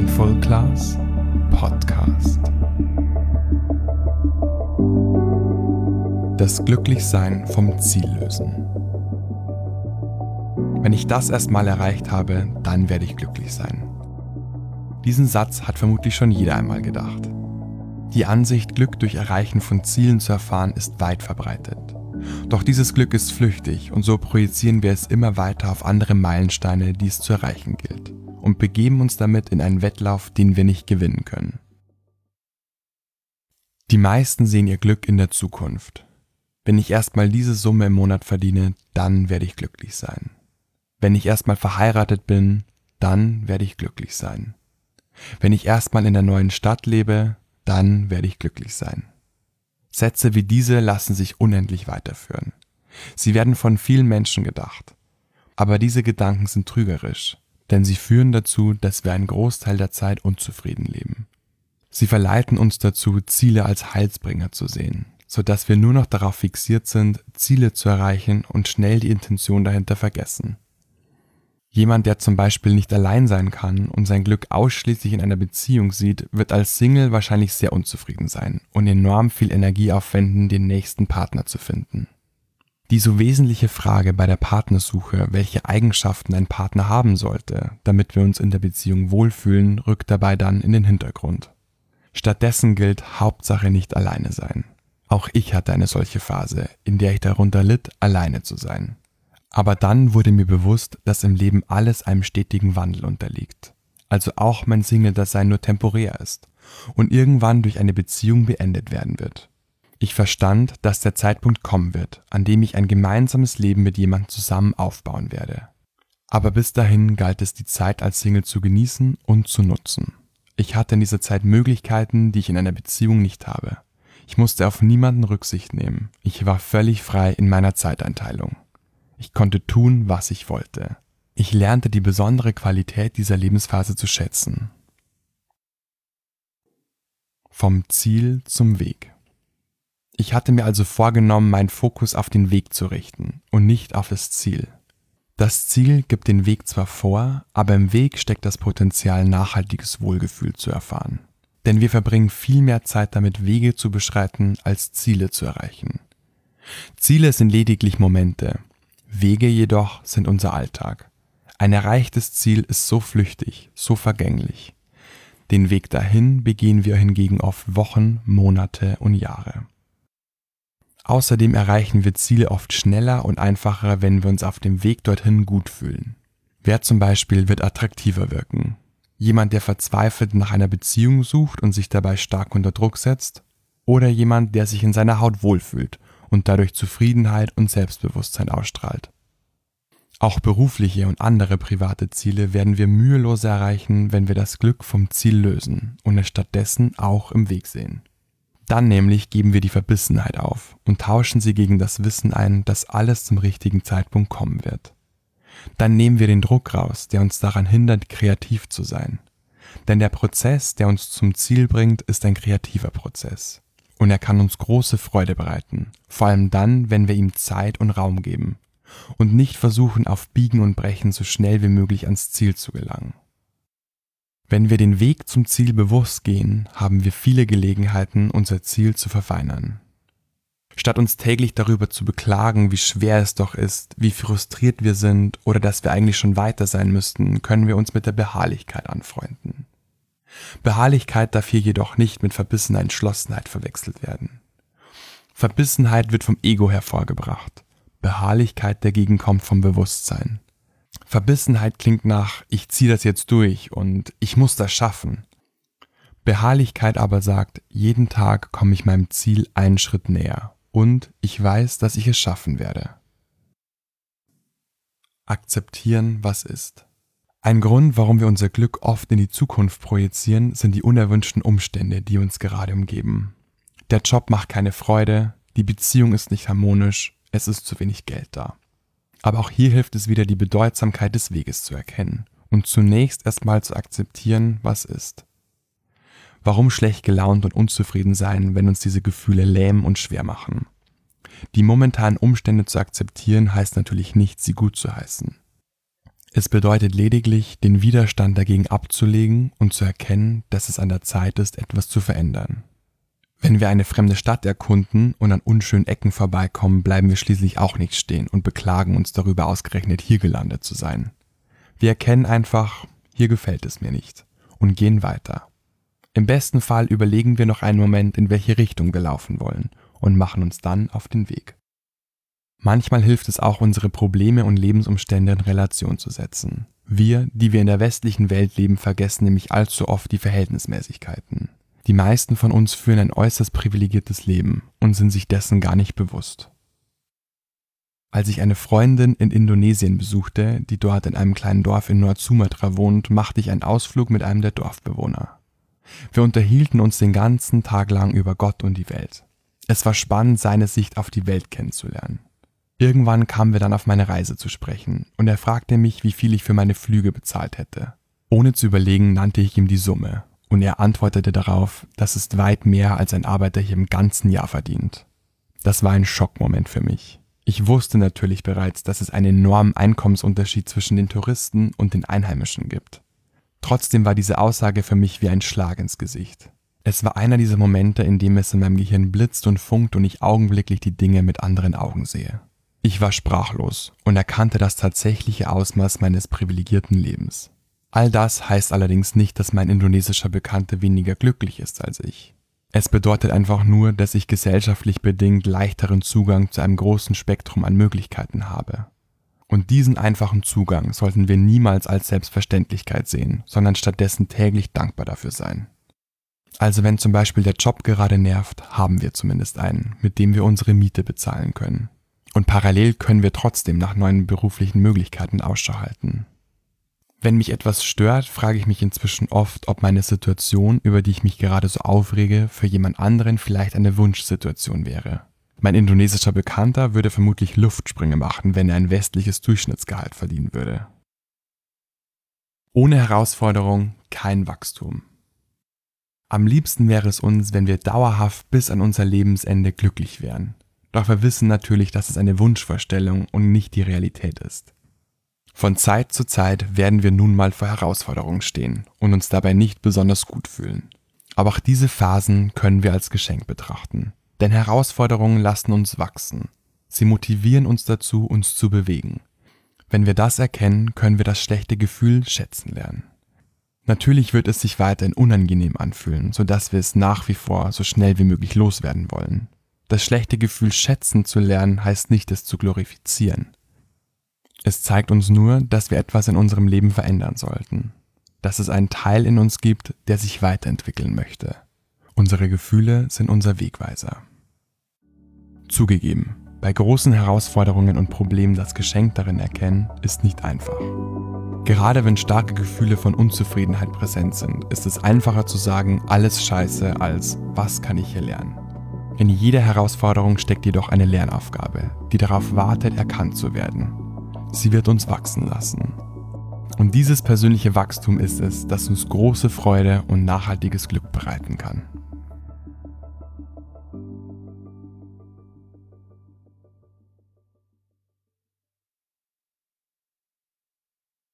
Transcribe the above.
Mindful Class Podcast. Das Glücklichsein vom Ziel lösen. Wenn ich das erstmal erreicht habe, dann werde ich glücklich sein. Diesen Satz hat vermutlich schon jeder einmal gedacht. Die Ansicht, Glück durch Erreichen von Zielen zu erfahren, ist weit verbreitet. Doch dieses Glück ist flüchtig und so projizieren wir es immer weiter auf andere Meilensteine, die es zu erreichen gilt, und begeben uns damit in einen Wettlauf, den wir nicht gewinnen können. Die meisten sehen ihr Glück in der Zukunft. Wenn ich erstmal diese Summe im Monat verdiene, dann werde ich glücklich sein. Wenn ich erstmal verheiratet bin, dann werde ich glücklich sein. Wenn ich erstmal in der neuen Stadt lebe, dann werde ich glücklich sein. Sätze wie diese lassen sich unendlich weiterführen. Sie werden von vielen Menschen gedacht. Aber diese Gedanken sind trügerisch, denn sie führen dazu, dass wir einen Großteil der Zeit unzufrieden leben. Sie verleiten uns dazu, Ziele als Heilsbringer zu sehen, so dass wir nur noch darauf fixiert sind, Ziele zu erreichen und schnell die Intention dahinter vergessen. Jemand, der zum Beispiel nicht allein sein kann und sein Glück ausschließlich in einer Beziehung sieht, wird als Single wahrscheinlich sehr unzufrieden sein und enorm viel Energie aufwenden, den nächsten Partner zu finden. Die so wesentliche Frage bei der Partnersuche, welche Eigenschaften ein Partner haben sollte, damit wir uns in der Beziehung wohlfühlen, rückt dabei dann in den Hintergrund. Stattdessen gilt Hauptsache nicht alleine sein. Auch ich hatte eine solche Phase, in der ich darunter litt, alleine zu sein. Aber dann wurde mir bewusst, dass im Leben alles einem stetigen Wandel unterliegt. Also auch mein Single-Dasein nur temporär ist und irgendwann durch eine Beziehung beendet werden wird. Ich verstand, dass der Zeitpunkt kommen wird, an dem ich ein gemeinsames Leben mit jemandem zusammen aufbauen werde. Aber bis dahin galt es, die Zeit als Single zu genießen und zu nutzen. Ich hatte in dieser Zeit Möglichkeiten, die ich in einer Beziehung nicht habe. Ich musste auf niemanden Rücksicht nehmen. Ich war völlig frei in meiner Zeiteinteilung. Ich konnte tun, was ich wollte. Ich lernte die besondere Qualität dieser Lebensphase zu schätzen. Vom Ziel zum Weg. Ich hatte mir also vorgenommen, meinen Fokus auf den Weg zu richten und nicht auf das Ziel. Das Ziel gibt den Weg zwar vor, aber im Weg steckt das Potenzial, nachhaltiges Wohlgefühl zu erfahren. Denn wir verbringen viel mehr Zeit damit, Wege zu beschreiten, als Ziele zu erreichen. Ziele sind lediglich Momente, Wege jedoch sind unser Alltag. Ein erreichtes Ziel ist so flüchtig, so vergänglich. Den Weg dahin begehen wir hingegen oft Wochen, Monate und Jahre. Außerdem erreichen wir Ziele oft schneller und einfacher, wenn wir uns auf dem Weg dorthin gut fühlen. Wer zum Beispiel wird attraktiver wirken? Jemand, der verzweifelt nach einer Beziehung sucht und sich dabei stark unter Druck setzt? Oder jemand, der sich in seiner Haut wohlfühlt und dadurch Zufriedenheit und Selbstbewusstsein ausstrahlt. Auch berufliche und andere private Ziele werden wir mühelos erreichen, wenn wir das Glück vom Ziel lösen und es stattdessen auch im Weg sehen. Dann nämlich geben wir die Verbissenheit auf und tauschen sie gegen das Wissen ein, dass alles zum richtigen Zeitpunkt kommen wird. Dann nehmen wir den Druck raus, der uns daran hindert, kreativ zu sein. Denn der Prozess, der uns zum Ziel bringt, ist ein kreativer Prozess und er kann uns große Freude bereiten, vor allem dann, wenn wir ihm Zeit und Raum geben und nicht versuchen, auf Biegen und Brechen so schnell wie möglich ans Ziel zu gelangen. Wenn wir den Weg zum Ziel bewusst gehen, haben wir viele Gelegenheiten, unser Ziel zu verfeinern. Statt uns täglich darüber zu beklagen, wie schwer es doch ist, wie frustriert wir sind oder dass wir eigentlich schon weiter sein müssten, können wir uns mit der Beharrlichkeit anfreunden. Beharrlichkeit darf hier jedoch nicht mit verbissener Entschlossenheit verwechselt werden. Verbissenheit wird vom Ego hervorgebracht. Beharrlichkeit dagegen kommt vom Bewusstsein. Verbissenheit klingt nach ich ziehe das jetzt durch und ich muss das schaffen. Beharrlichkeit aber sagt, jeden Tag komme ich meinem Ziel einen Schritt näher und ich weiß, dass ich es schaffen werde. Akzeptieren, was ist. Ein Grund, warum wir unser Glück oft in die Zukunft projizieren, sind die unerwünschten Umstände, die uns gerade umgeben. Der Job macht keine Freude, die Beziehung ist nicht harmonisch, es ist zu wenig Geld da. Aber auch hier hilft es wieder, die Bedeutsamkeit des Weges zu erkennen und zunächst erstmal zu akzeptieren, was ist. Warum schlecht gelaunt und unzufrieden sein, wenn uns diese Gefühle lähmen und schwer machen? Die momentanen Umstände zu akzeptieren heißt natürlich nicht, sie gut zu heißen. Es bedeutet lediglich, den Widerstand dagegen abzulegen und zu erkennen, dass es an der Zeit ist, etwas zu verändern. Wenn wir eine fremde Stadt erkunden und an unschönen Ecken vorbeikommen, bleiben wir schließlich auch nicht stehen und beklagen uns darüber ausgerechnet hier gelandet zu sein. Wir erkennen einfach, hier gefällt es mir nicht und gehen weiter. Im besten Fall überlegen wir noch einen Moment, in welche Richtung wir laufen wollen und machen uns dann auf den Weg. Manchmal hilft es auch, unsere Probleme und Lebensumstände in Relation zu setzen. Wir, die wir in der westlichen Welt leben, vergessen nämlich allzu oft die Verhältnismäßigkeiten. Die meisten von uns führen ein äußerst privilegiertes Leben und sind sich dessen gar nicht bewusst. Als ich eine Freundin in Indonesien besuchte, die dort in einem kleinen Dorf in Nord-Sumatra wohnt, machte ich einen Ausflug mit einem der Dorfbewohner. Wir unterhielten uns den ganzen Tag lang über Gott und die Welt. Es war spannend, seine Sicht auf die Welt kennenzulernen. Irgendwann kamen wir dann auf meine Reise zu sprechen und er fragte mich, wie viel ich für meine Flüge bezahlt hätte. Ohne zu überlegen nannte ich ihm die Summe und er antwortete darauf, das ist weit mehr als ein Arbeiter hier im ganzen Jahr verdient. Das war ein Schockmoment für mich. Ich wusste natürlich bereits, dass es einen enormen Einkommensunterschied zwischen den Touristen und den Einheimischen gibt. Trotzdem war diese Aussage für mich wie ein Schlag ins Gesicht. Es war einer dieser Momente, in dem es in meinem Gehirn blitzt und funkt und ich augenblicklich die Dinge mit anderen Augen sehe. Ich war sprachlos und erkannte das tatsächliche Ausmaß meines privilegierten Lebens. All das heißt allerdings nicht, dass mein indonesischer Bekannter weniger glücklich ist als ich. Es bedeutet einfach nur, dass ich gesellschaftlich bedingt leichteren Zugang zu einem großen Spektrum an Möglichkeiten habe. Und diesen einfachen Zugang sollten wir niemals als Selbstverständlichkeit sehen, sondern stattdessen täglich dankbar dafür sein. Also wenn zum Beispiel der Job gerade nervt, haben wir zumindest einen, mit dem wir unsere Miete bezahlen können. Und parallel können wir trotzdem nach neuen beruflichen Möglichkeiten Ausschau halten. Wenn mich etwas stört, frage ich mich inzwischen oft, ob meine Situation, über die ich mich gerade so aufrege, für jemand anderen vielleicht eine Wunschsituation wäre. Mein indonesischer Bekannter würde vermutlich Luftsprünge machen, wenn er ein westliches Durchschnittsgehalt verdienen würde. Ohne Herausforderung kein Wachstum. Am liebsten wäre es uns, wenn wir dauerhaft bis an unser Lebensende glücklich wären. Doch wir wissen natürlich, dass es eine Wunschvorstellung und nicht die Realität ist. Von Zeit zu Zeit werden wir nun mal vor Herausforderungen stehen und uns dabei nicht besonders gut fühlen. Aber auch diese Phasen können wir als Geschenk betrachten. Denn Herausforderungen lassen uns wachsen. Sie motivieren uns dazu, uns zu bewegen. Wenn wir das erkennen, können wir das schlechte Gefühl schätzen lernen. Natürlich wird es sich weiterhin unangenehm anfühlen, sodass wir es nach wie vor so schnell wie möglich loswerden wollen. Das schlechte Gefühl schätzen zu lernen heißt nicht, es zu glorifizieren. Es zeigt uns nur, dass wir etwas in unserem Leben verändern sollten, dass es einen Teil in uns gibt, der sich weiterentwickeln möchte. Unsere Gefühle sind unser Wegweiser. Zugegeben, bei großen Herausforderungen und Problemen das Geschenk darin erkennen, ist nicht einfach. Gerade wenn starke Gefühle von Unzufriedenheit präsent sind, ist es einfacher zu sagen, alles scheiße, als was kann ich hier lernen. In jeder Herausforderung steckt jedoch eine Lernaufgabe, die darauf wartet, erkannt zu werden Sie wird uns wachsen lassen. Und dieses persönliche Wachstum ist es, das uns große Freude und nachhaltiges Glück bereiten kann.